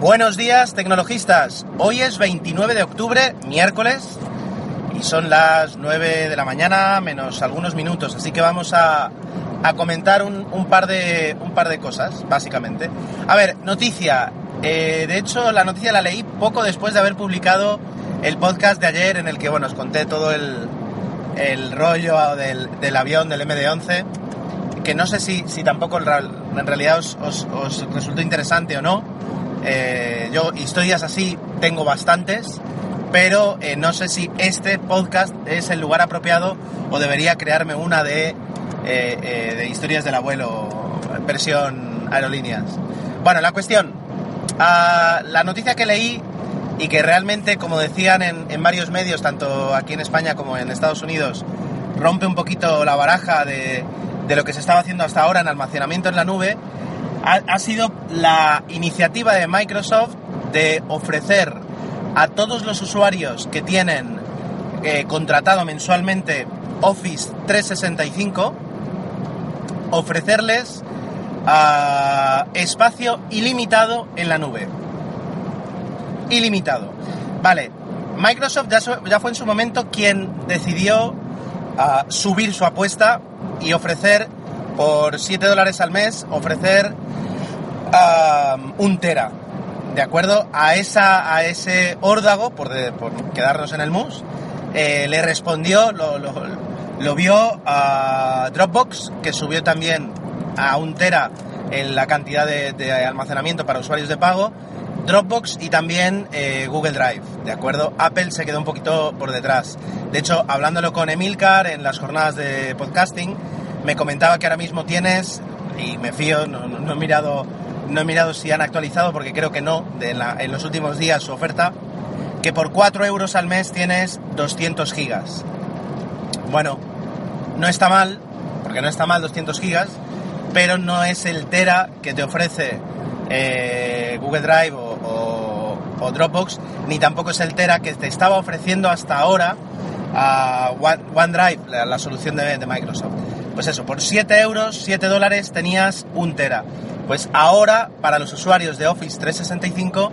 Buenos días, tecnologistas. Hoy es 29 de octubre, miércoles, y son las 9 de la mañana menos algunos minutos, así que vamos a, comentar un, par de, un par de cosas, básicamente. A ver, noticia. Eh, de hecho, la noticia la leí poco después de haber publicado el podcast de ayer en el que, bueno, os conté todo el, rollo del, del avión del MD-11, que no sé si, si tampoco en realidad os, os, os resultó interesante o no. Eh, yo historias así tengo bastantes, pero eh, no sé si este podcast es el lugar apropiado o debería crearme una de, eh, de historias del abuelo, versión aerolíneas. Bueno, la cuestión, uh, la noticia que leí y que realmente, como decían en, en, varios medios, tanto aquí en España como en Estados Unidos, rompe un poquito la baraja de, de lo que se estaba haciendo hasta ahora en almacenamiento en la nube, ha, sido la iniciativa de Microsoft de ofrecer a todos los usuarios que tienen eh, contratado mensualmente Office 365, ofrecerles uh, espacio ilimitado en la nube. Ilimitado. Vale, Microsoft ya, ya fue en su momento quien decidió uh, subir su apuesta y ofrecer por 7 dólares al mes, ofrecer uh, un tera. ¿De acuerdo? A, esa, a ese órdago, por, por quedarnos en el mus, eh, le respondió, lo, lo, vio a Dropbox, que subió también a un tera en la cantidad de, almacenamiento para usuarios de pago, Dropbox y también eh, Google Drive, ¿de acuerdo? Apple se quedó un poquito por detrás. De hecho, hablándolo con Emilcar en las jornadas de podcasting, me comentaba que ahora mismo tienes, y me fío, no he mirado no he mirado si han actualizado porque creo que no, en los últimos días su oferta, que por 4 euros al mes tienes 200 gigas. Bueno, no está mal, porque no está mal 200 gigas, pero no es el Tera que te ofrece eh, Google Drive o, Dropbox, ni tampoco es el Tera que te estaba ofreciendo hasta ahora a uh, OneDrive, la, la solución de, de Microsoft. Pues eso, por 7 euros, 7 dólares tenías un Tera. Pues ahora, para los usuarios de Office 365,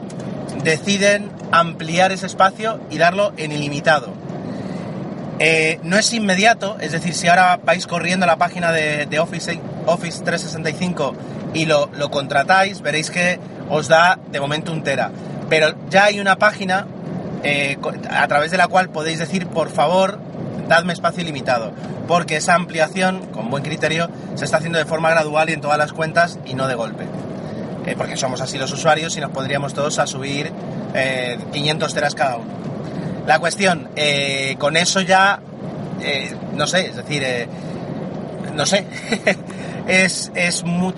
deciden ampliar ese espacio y darlo en ilimitado. Eh, no es inmediato, es decir, si ahora vais corriendo a la página de, Office, Office 365 y lo, lo, contratáis, veréis que os da de momento un tera. Pero ya hay una página eh, a través de la cual podéis decir, por favor, dadme espacio ilimitado, porque esa ampliación, con buen criterio, se está haciendo de forma gradual y en todas las cuentas y no de golpe. Eh, porque somos así los usuarios y nos podríamos todos a subir eh, 500 teras cada uno. La cuestión, eh, con eso ya, eh, no sé, es decir, no sé, es, es muy,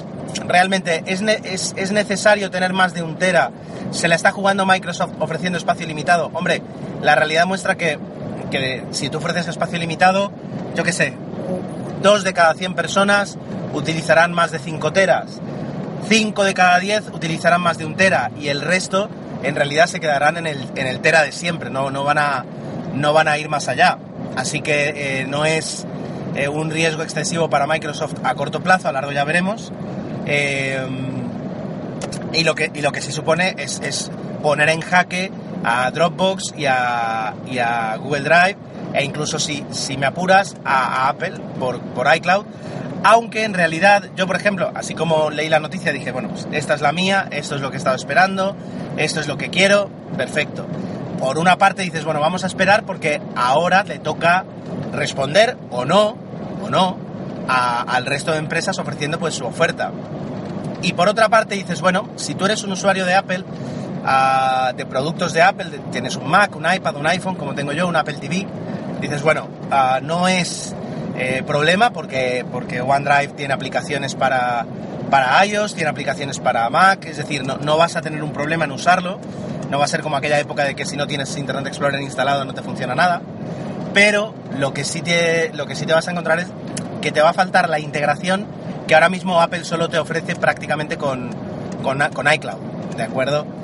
realmente es, es, es necesario tener más de un tera. Se la está jugando Microsoft ofreciendo espacio limitado. Hombre, la realidad muestra que que si tú ofreces espacio limitado, yo qué sé, dos de cada 100 personas utilizarán más de 5 teras, 5 de cada 10 utilizarán más de un tera y el resto en realidad se quedarán en el, en el tera de siempre, no, no, van a, no van a ir más allá. Así que eh, no es eh, un riesgo excesivo para Microsoft a corto plazo, a largo ya veremos. Eh, y, lo que, y lo que se supone es, es poner en jaque a Dropbox y a, y a, Google Drive e incluso si, si me apuras a, Apple por, por, iCloud. Aunque en realidad yo, por ejemplo, así como leí la noticia, dije, bueno, pues esta es la mía, esto es lo que he estado esperando, esto es lo que quiero, perfecto. Por una parte dices, bueno, vamos a esperar porque ahora le toca responder o no, o no, a, al resto de empresas ofreciendo pues su oferta. Y por otra parte dices, bueno, si tú eres un usuario de Apple, de productos de Apple, tienes un Mac, un iPad, un iPhone, como tengo yo, un Apple TV, dices, bueno, uh, no es eh, problema porque, porque OneDrive tiene aplicaciones para, para iOS, tiene aplicaciones para Mac, es decir, no, no vas a tener un problema en usarlo, no va a ser como aquella época de que si no tienes Internet Explorer instalado no te funciona nada, pero lo que sí te, lo que sí te vas a encontrar es que te va a faltar la integración que ahora mismo Apple solo te ofrece prácticamente con, con iCloud, ¿de acuerdo?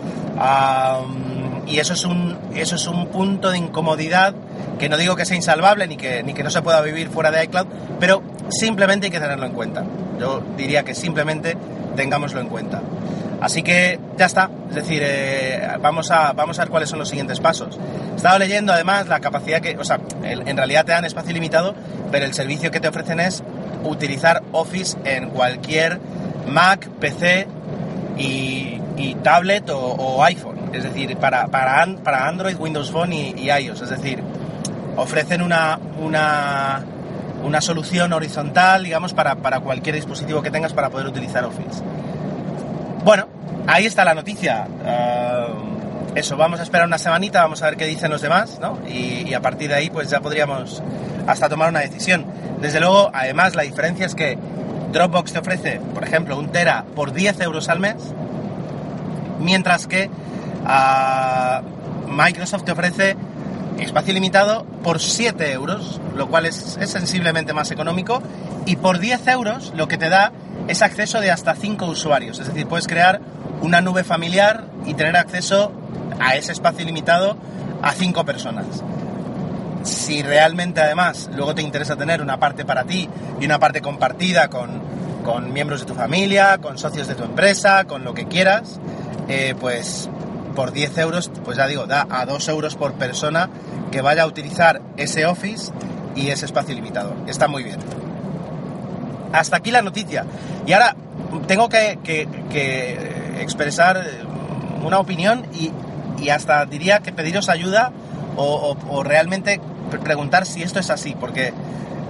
Y eso es, un, eso es un punto de incomodidad que no digo que sea insalvable ni que, ni que no se pueda vivir fuera de iCloud, pero simplemente hay que tenerlo en cuenta. Yo diría que simplemente tengámoslo en cuenta. Así que ya está, es decir, eh, vamos, a, vamos a ver cuáles son los siguientes pasos. He estado leyendo además la capacidad que, o sea, en realidad te dan espacio limitado, pero el servicio que te ofrecen es utilizar Office en cualquier Mac, PC y, tablet o, iPhone, es decir, para, para, para Android, Windows Phone y, iOS, es decir, ofrecen una, una, una solución horizontal, digamos, para, para cualquier dispositivo que tengas para poder utilizar Office. Bueno, ahí está la noticia. Ah, eso, vamos a esperar una semanita, vamos a ver qué dicen los demás, ¿no? Y, a partir de ahí, pues ya podríamos hasta tomar una decisión. Desde luego, además, la diferencia es que Dropbox te ofrece, por ejemplo, un Tera por 10 euros al mes, mientras que Microsoft te ofrece espacio limitado por 7 euros, lo cual es, es, sensiblemente más económico, y por 10 euros lo que te da es acceso de hasta 5 usuarios, es decir, puedes crear una nube familiar y tener acceso a ese espacio limitado a 5 personas. Si realmente además luego te interesa tener una parte para ti y una parte compartida con, con miembros de tu familia, con socios de tu empresa, con lo que quieras, eh, pues por 10 euros, pues ya digo, da a 2 euros por persona que vaya a utilizar ese Office y ese espacio limitado. Está muy bien. Hasta aquí la noticia. Y ahora tengo que, expresar una opinión y, hasta diría que pediros ayuda o, realmente preguntar si esto es así, porque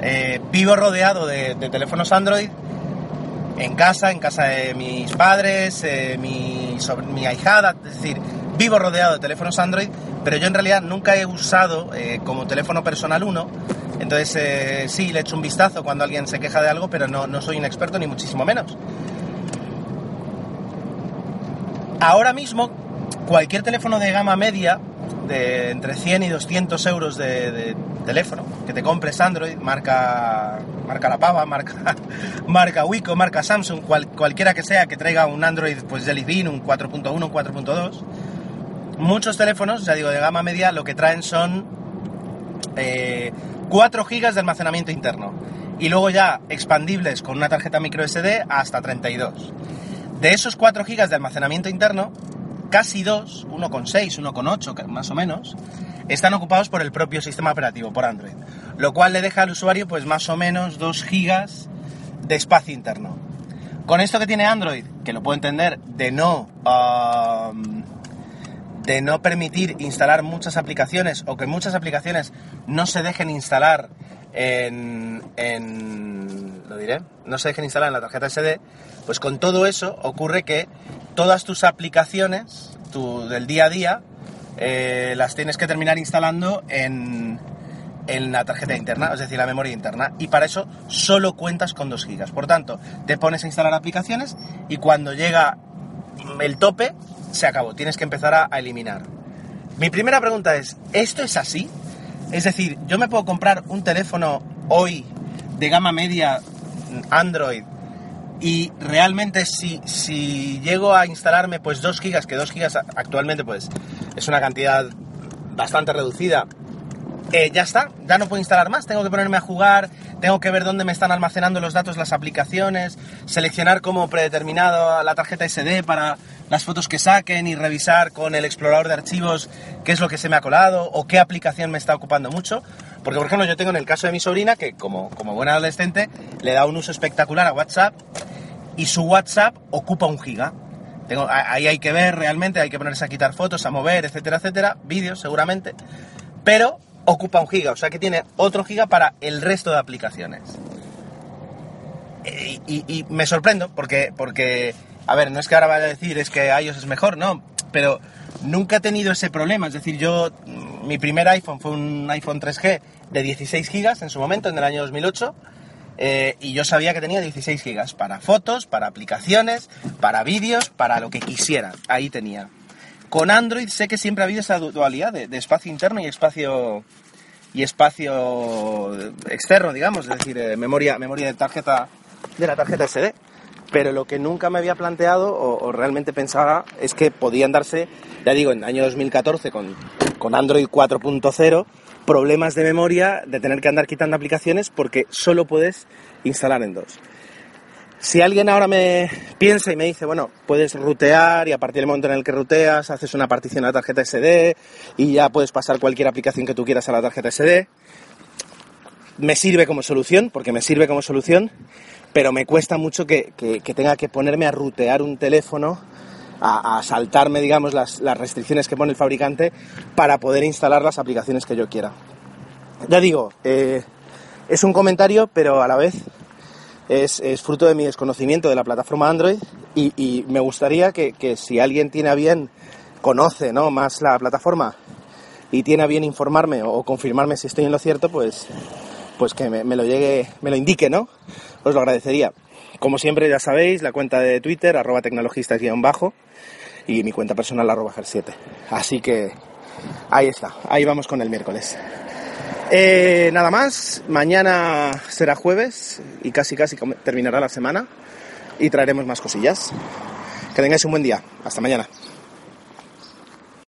eh, vivo rodeado de, teléfonos Android en casa, en casa de mis padres, eh, mi, mi ahijada, es decir, vivo rodeado de teléfonos Android, pero yo en realidad nunca he usado eh, como teléfono personal uno entonces, eh, sí, le echo un vistazo cuando alguien se queja de algo, pero no, no soy un experto ni muchísimo menos. Ahora mismo, cualquier teléfono de gama media, de entre 100 y 200 euros de, teléfono, que te compres Android, marca, marca La Pava, marca, marca Wico, marca Samsung, cualquiera que sea que traiga un Android, pues Jelly Bean, un 4.1, un 4.2, muchos teléfonos, ya digo, de gama media, lo que traen son eh, 4 GB de almacenamiento interno y luego ya expandibles con una tarjeta micro SD hasta 32. De esos 4 GB de almacenamiento interno, casi 2, 1,6, 1,8 más o menos, están ocupados por el propio sistema operativo, por Android. Lo cual le deja al usuario pues más o menos 2 GB de espacio interno. Con esto que tiene Android, que lo puedo entender, de no de no permitir instalar muchas aplicaciones o que muchas aplicaciones no se dejen instalar en, no se dejen instalar en la tarjeta SD, pues con todo eso ocurre que todas tus aplicaciones tu, del día a día eh, las tienes que terminar instalando en, en la tarjeta interna, es decir, la memoria interna, y para eso solo cuentas con 2 GB. Por tanto, te pones a instalar aplicaciones y cuando llega el tope, se acabó, tienes que empezar a, eliminar. Mi primera pregunta es, ¿esto es así? Es decir, yo me puedo comprar un teléfono hoy de gama media Android. Y realmente si, si llego a instalarme pues 2 gigas, que 2 gigas actualmente pues es una cantidad bastante reducida, eh, ya está, ya no puedo instalar más, tengo que ponerme a jugar, tengo que ver dónde me están almacenando los datos las aplicaciones, seleccionar como predeterminado la tarjeta SD para las fotos que saquen y revisar con el explorador de archivos qué es lo que se me ha colado o qué aplicación me está ocupando mucho. Porque, por ejemplo, yo tengo en el caso de mi sobrina que, como, como buena adolescente, le da un uso espectacular a WhatsApp y su WhatsApp ocupa un giga. Tengo, ahí hay que ver realmente, hay que ponerse a quitar fotos, a mover, etcétera, etcétera, vídeos seguramente, pero ocupa un giga, o sea que tiene otro giga para el resto de aplicaciones. Y, y me sorprendo porque, porque a ver, no es que ahora vaya a decir es que iOS es mejor, no, pero nunca he tenido ese problema. Es decir, yo, mm, mi primer iPhone fue un iPhone 3G de 16 GB en su momento, en el año 2008. Eh, y yo sabía que tenía 16 GB para fotos, para aplicaciones, para vídeos, para lo que quisiera. Ahí tenía. Con Android sé que siempre ha habido esa dualidad de, espacio interno y espacio y espacio externo, digamos, es decir, eh, memoria, memoria de tarjeta de la tarjeta SD pero lo que nunca me había planteado o, realmente pensaba es que podían darse, ya digo, en el año 2014 con, con Android 4.0, problemas de memoria, de tener que andar quitando aplicaciones porque solo puedes instalar en dos. Si alguien ahora me piensa y me dice, bueno, puedes rutear y a partir del momento en el que ruteas haces una partición a la tarjeta SD y ya puedes pasar cualquier aplicación que tú quieras a la tarjeta SD, me sirve como solución, porque me sirve como solución, pero me cuesta mucho que, tenga que ponerme a rutear un teléfono, a, saltarme, digamos, las, restricciones que pone el fabricante para poder instalar las aplicaciones que yo quiera. Ya digo, eh, es un comentario, pero a la vez es, fruto de mi desconocimiento de la plataforma Android y, me gustaría que, si alguien tiene a bien, conoce ¿no? más la plataforma y tiene a bien informarme o, confirmarme si estoy en lo cierto, pues, pues que me, lo llegue, me lo indique, ¿no? Os lo agradecería. Como siempre, ya sabéis, la cuenta de Twitter, arroba tecnologistas-bajo, y mi cuenta personal, arroba 7 Así que ahí está, ahí vamos con el miércoles. Eh, nada más, mañana será jueves y casi casi terminará la semana y traeremos más cosillas. Que tengáis un buen día. Hasta mañana.